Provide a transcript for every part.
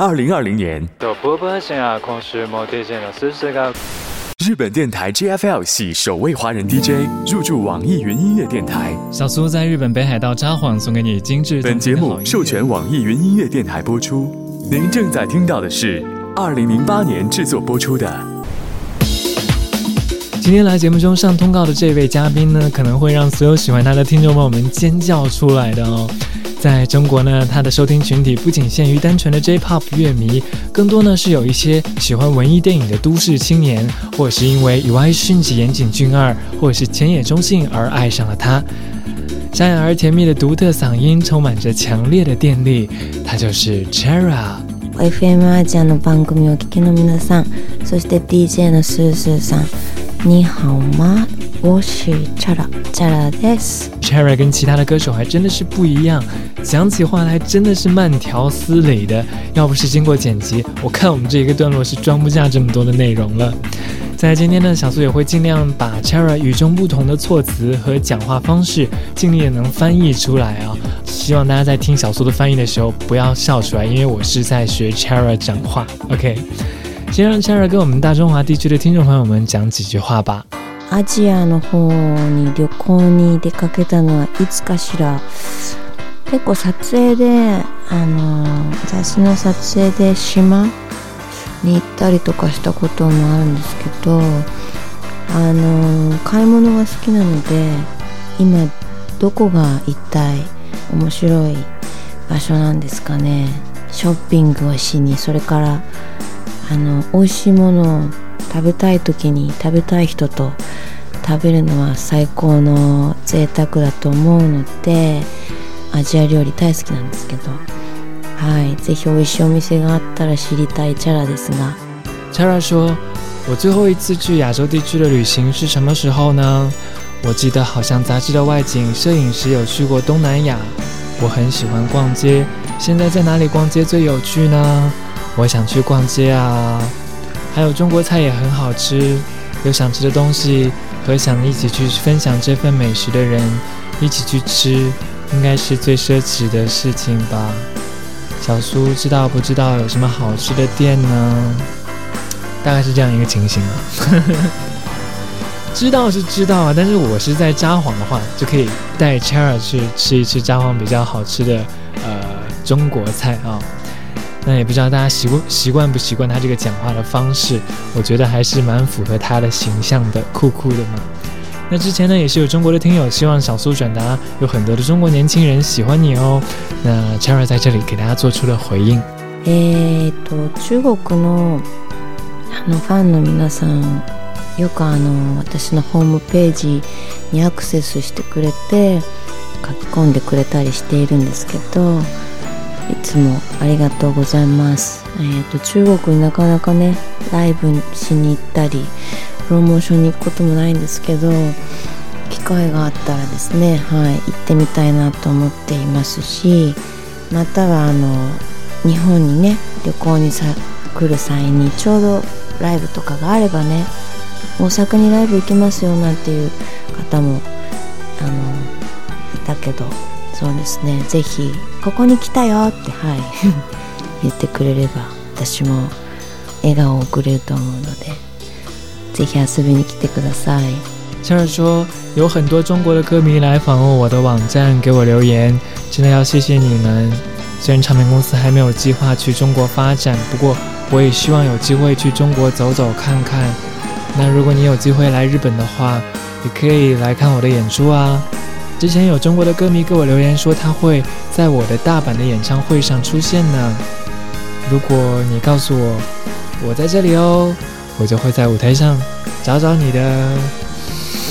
二零二零年，日本电台 JFL 系首位华人 DJ 入驻网易云音乐电台。小苏在日本北海道札幌送给你精致。本节目授权网易云音乐电台播出。您正在听到的是二零零八年制作播出的。今天来节目中上通告的这位嘉宾呢，可能会让所有喜欢他的听众朋友们尖叫出来的哦。在中国呢，它的收听群体不仅限于单纯的 J-pop 乐迷，更多呢是有一些喜欢文艺电影的都市青年，或是因为 u i s h n j 岩井俊二，或是浅野忠信而爱上了她。沙哑而甜蜜的独特嗓音，充满着强烈的电力，她就是 Chera。FM a s i の番組を聴きの皆さん、そして DJ のススさん。你好吗？我是 c h a r a c h a r r c h a r a 跟其他的歌手还真的是不一样，讲起话来真的是慢条斯理的。要不是经过剪辑，我看我们这一个段落是装不下这么多的内容了。在今天呢，小苏也会尽量把 c h a r a 与众不同的措辞和讲话方式，尽力能翻译出来啊。希望大家在听小苏的翻译的时候不要笑出来，因为我是在学 c h a r a 讲话。OK。先让 Chara 跟我们大中华地区的听众朋友们讲几句话吧。アジアの方に旅行に出かけたのはいつかしら結構撮影であの雑誌の撮影で島に行ったりとかしたこともあるんですけどあの買い物が好きなので今どこが一体面白い場所なんですかねショッピングをしにそれからあの美味しいものを食べたい時に食べたい人と食べるのは最高の贅沢だと思うのでアジア料理大好きなんですけどはい是非美味しいお店があったら知りたいチャラですがチャラ说我最后一次去亚洲地区的旅行是什么时候呢？我记得好像杂志的外景摄影时有去过东南亚。我很喜欢逛街，现在在哪里逛街最有趣呢？我想去逛街啊，还有中国菜也很好吃，有想吃的东西和想一起去分享这份美食的人一起去吃，应该是最奢侈的事情吧。小苏知道不知道有什么好吃的店呢？大概是这样一个情形啊。知道是知道啊，但是我是在撒谎的话，就可以带 Cherry 去吃一吃撒谎比较好吃的呃中国菜啊。那也不知道大家习惯习惯不习惯他这个讲话的方式，我觉得还是蛮符合他的形象的，酷酷的嘛。那之前呢，也是有中国的听友希望小苏转达，有很多的中国年轻人喜欢你哦。那 Cherry 在这里给大家做出了回应。え、中国のあのファンの皆さんよくあの私のホームページにアクセスしてくれて書き込んでくれたりしているんですけど。いつもありがとうございます。えー、と、中国になかなかね、ライブしに行ったり、プロモーションに行くこともないんですけど、機会があったらですね、はい、行ってみたいなと思っていますし、またはあの、日本にね、旅行にさ来る際にちょうどライブとかがあればね、大阪にライブ行きますよなんていう方も、あの、いたけど、そうですね。ぜひここに来たよってはい 言ってくれれば私も笑顔を送れると思うので、ぜひ遊びに来てください。Charles 说，有很多中国的歌迷来访问我的网站，给我留言，真的要谢谢你们。虽然唱片公司还没有计划去中国发展，不过我也希望有机会去中国走走看看。那如果你有机会来日本的话，也可以来看我的演出啊。之前有中国的歌迷给我留言说，他会在我的大阪的演唱会上出现呢。如果你告诉我，我在这里哦，我就会在舞台上找找你的。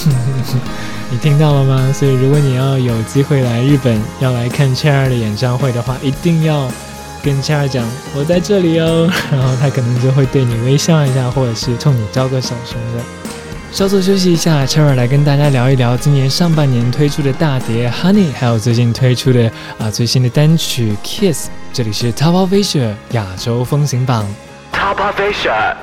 你听到了吗？所以如果你要有机会来日本，要来看千 r 的演唱会的话，一定要跟千 r 讲我在这里哦，然后他可能就会对你微笑一下，或者是冲你招个手什么的。稍作休息一下，Cherry 来跟大家聊一聊今年上半年推出的大碟《Honey》，还有最近推出的啊最新的单曲《Kiss》。这里是 Top of Asia 亚洲风行榜，Top of Asia。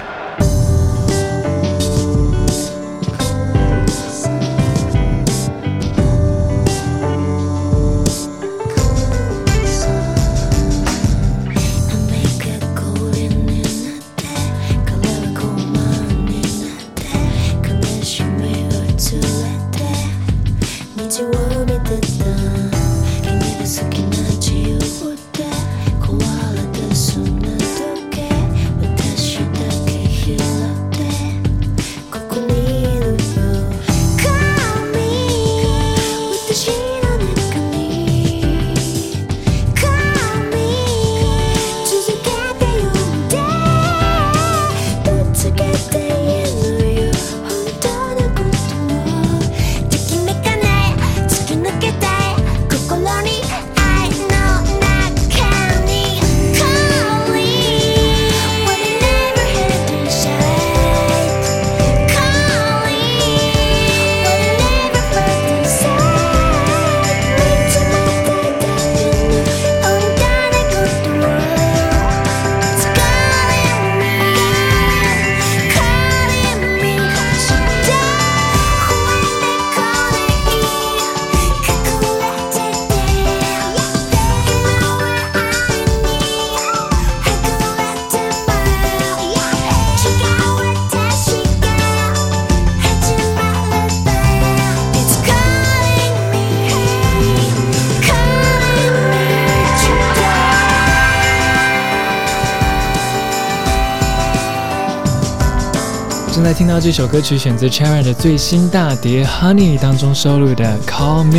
听到这首歌曲，选自 Cher 的最新大碟《Honey》当中收录的《Call Me》。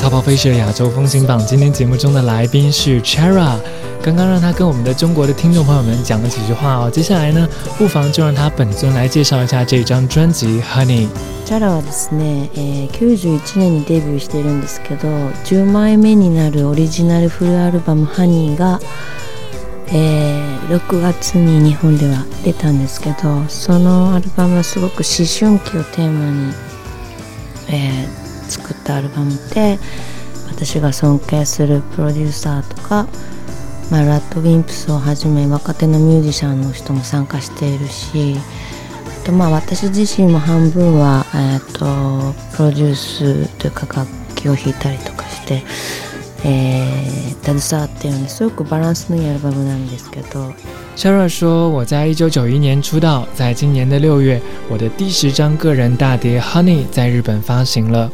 淘宝飞雪亚洲风行榜今天节目中的来宾是 Cher，刚刚让他跟我们的中国的听众朋友们讲了几句话哦。接下来呢，不妨就让他本尊来介绍一下这张专辑《Honey》。Cher はですね、え年にデビューしてるんですけど、になるオリジナルフルアルバム《Honey》が。えー、6月に日本では出たんですけどそのアルバムはすごく思春期をテーマに、えー、作ったアルバムで私が尊敬するプロデューサーとか、まあ、ラッドウィンプスをはじめ若手のミュージシャンの人も参加しているしあとまあ私自身も半分は、えーと、とプロデュースというか楽器を弾いたりとかして。Chara 说：“我在一九九一年出道，在今年的六月，我的第十张个人大碟《Honey》在日本发行了。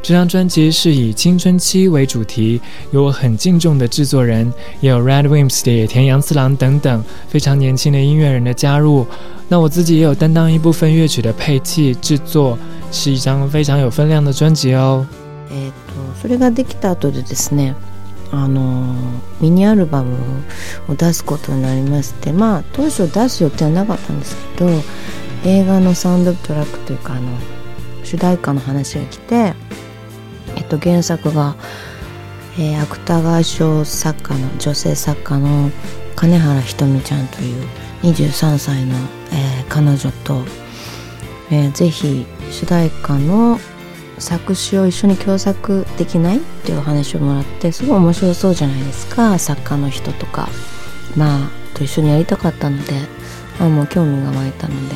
这张专辑是以青春期为主题，有我很敬重的制作人，也有 Red w i m p s 的野田洋次郎等等非常年轻的音乐人的加入。那我自己也有担当一部分乐曲的配器制作，是一张非常有分量的专辑哦。”それができた後でですねあのミニアルバムを出すことになりましてまあ当初出す予定はなかったんですけど映画のサウンドトラックというかあの主題歌の話が来て、えっと、原作が、えー、芥川賞作家の女性作家の金原ひとみちゃんという23歳の、えー、彼女と、えー、ぜひ主題歌の作詞を一緒に共作できないっていう話をもらってすごい面白そうじゃないですか作家の人とかまあと一緒にやりたかったのであもう興味が湧いたので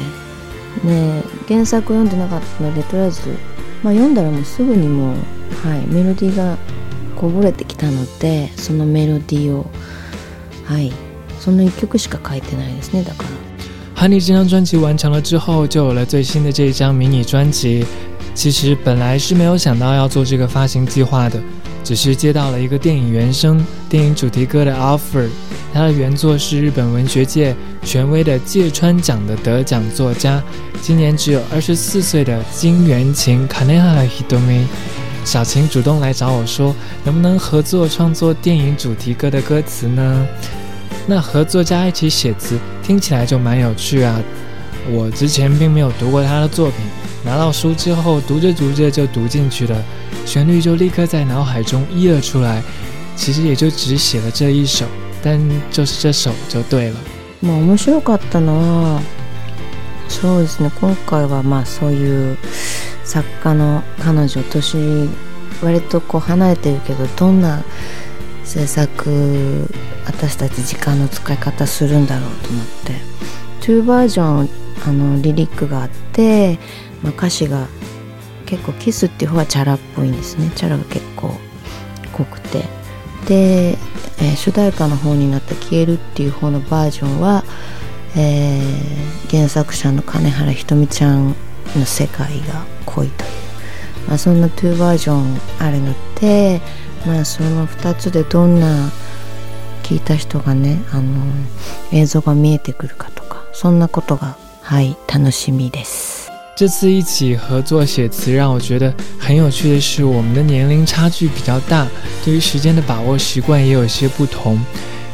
で原作を読んでなかったのでとりあえず、まあ、読んだらもうすぐにもう、はい、メロディーがこぼれてきたのでそのメロディーをはいその1曲しか書いてないですねだから。ハニー这张专辑完成了之后，就有了最新的这一张迷你专辑。其实本来是没有想到要做这个发行计划的，只是接到了一个电影原声、电影主题歌的 offer。他的原作是日本文学界权威的芥川奖的得奖作家，今年只有二十四岁的金元秦 （Kanehiro Hidomi）。小秦主动来找我说，能不能合作创作电影主题歌的歌词呢？那和作家一起写，听起来就蛮有趣啊。我之前并没有读过他的作品。拿到书之后，读着读着就读进去了，旋律就立刻在脑海中溢了出来。其实也就只写了这一首，但就是这首就对了。まあ面白かったのは、そうですね。今回はまあそういう作家の彼女とし割とこう離れてるけど、どんな制作私たち時間の使い方するんだろうと思って、あのリリックがあって、まあ、歌詞が結構キスっていう方はチャラっぽいんですねチャラが結構濃くてで、えー、主題歌の方になった「消える」っていう方のバージョンは、えー、原作者の金原ひとみちゃんの世界が濃いという、まあ、そんな2バージョンあるので、まあ、その2つでどんな聞いた人がねあの映像が見えてくるかとかそんなことが是，楽しみです。这次一起合作写词，让我觉得很有趣的是，我们的年龄差距比较大，对于时间的把握习惯也有些不同。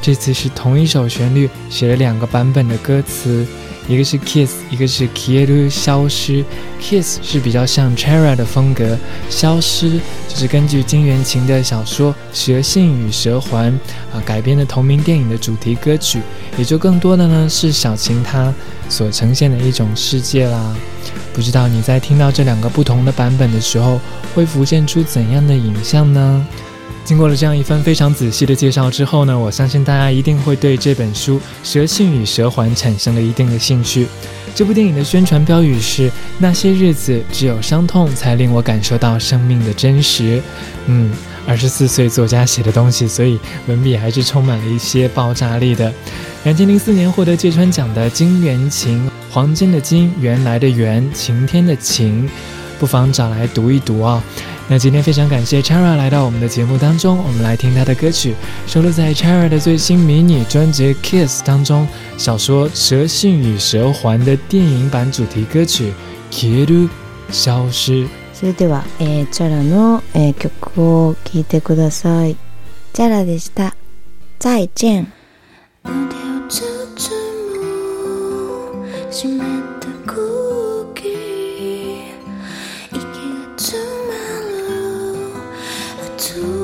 这次是同一首旋律，写了两个版本的歌词。一个是 Kiss，一个是 Kieru 消失。Kiss 是比较像 Chera 的风格，消失就是根据金元琴的小说《蛇信与蛇环》啊改编的同名电影的主题歌曲，也就更多的呢是小晴她所呈现的一种世界啦。不知道你在听到这两个不同的版本的时候，会浮现出怎样的影像呢？经过了这样一番非常仔细的介绍之后呢，我相信大家一定会对这本书《蛇信与蛇环》产生了一定的兴趣。这部电影的宣传标语是：“那些日子只有伤痛，才令我感受到生命的真实。”嗯，二十四岁作家写的东西，所以文笔还是充满了一些爆炸力的。两千零四年获得芥川奖的金元情》、《黄金的金，原来的原，晴天的晴，不妨找来读一读啊。那今天非常感谢 Chara 来到我们的节目当中，我们来听她的歌曲，收录在 Chara 的最新迷你专辑《Kiss》当中，《小说蛇信与蛇环》的电影版主题歌曲《k i r u 消失》。それでは、え、のえ、曲をいてください。でした。再见。to